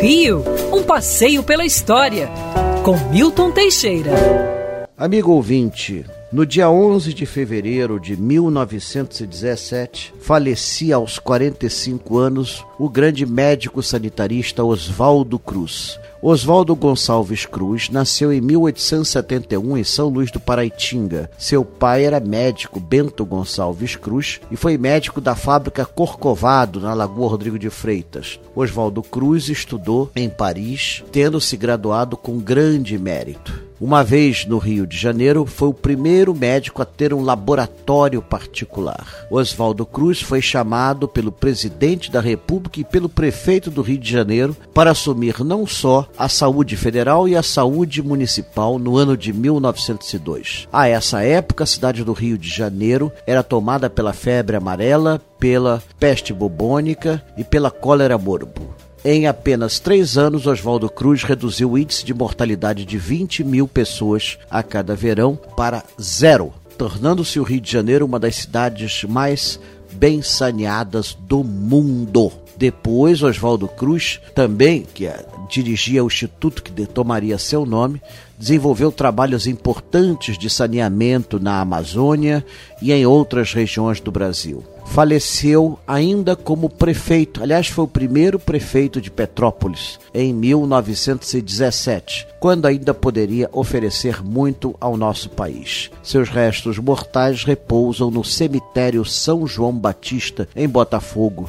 Rio, um passeio pela história, com Milton Teixeira. Amigo ouvinte, no dia 11 de fevereiro de 1917, falecia aos 45 anos o grande médico sanitarista Oswaldo Cruz. Oswaldo Gonçalves Cruz nasceu em 1871 em São Luís do Paraitinga. Seu pai era médico Bento Gonçalves Cruz e foi médico da fábrica Corcovado, na Lagoa Rodrigo de Freitas. Oswaldo Cruz estudou em Paris, tendo se graduado com grande mérito. Uma vez no Rio de Janeiro, foi o primeiro médico a ter um laboratório particular. Oswaldo Cruz foi chamado pelo presidente da República e pelo prefeito do Rio de Janeiro para assumir não só a saúde federal e a saúde municipal no ano de 1902. A essa época, a cidade do Rio de Janeiro era tomada pela febre amarela, pela peste bubônica e pela cólera morbo. Em apenas três anos, Oswaldo Cruz reduziu o índice de mortalidade de 20 mil pessoas a cada verão para zero, tornando-se o Rio de Janeiro uma das cidades mais bem saneadas do mundo. Depois, Oswaldo Cruz, também, que é, dirigia o instituto que tomaria seu nome, desenvolveu trabalhos importantes de saneamento na Amazônia e em outras regiões do Brasil faleceu ainda como prefeito. Aliás, foi o primeiro prefeito de Petrópolis em 1917, quando ainda poderia oferecer muito ao nosso país. Seus restos mortais repousam no cemitério São João Batista, em Botafogo.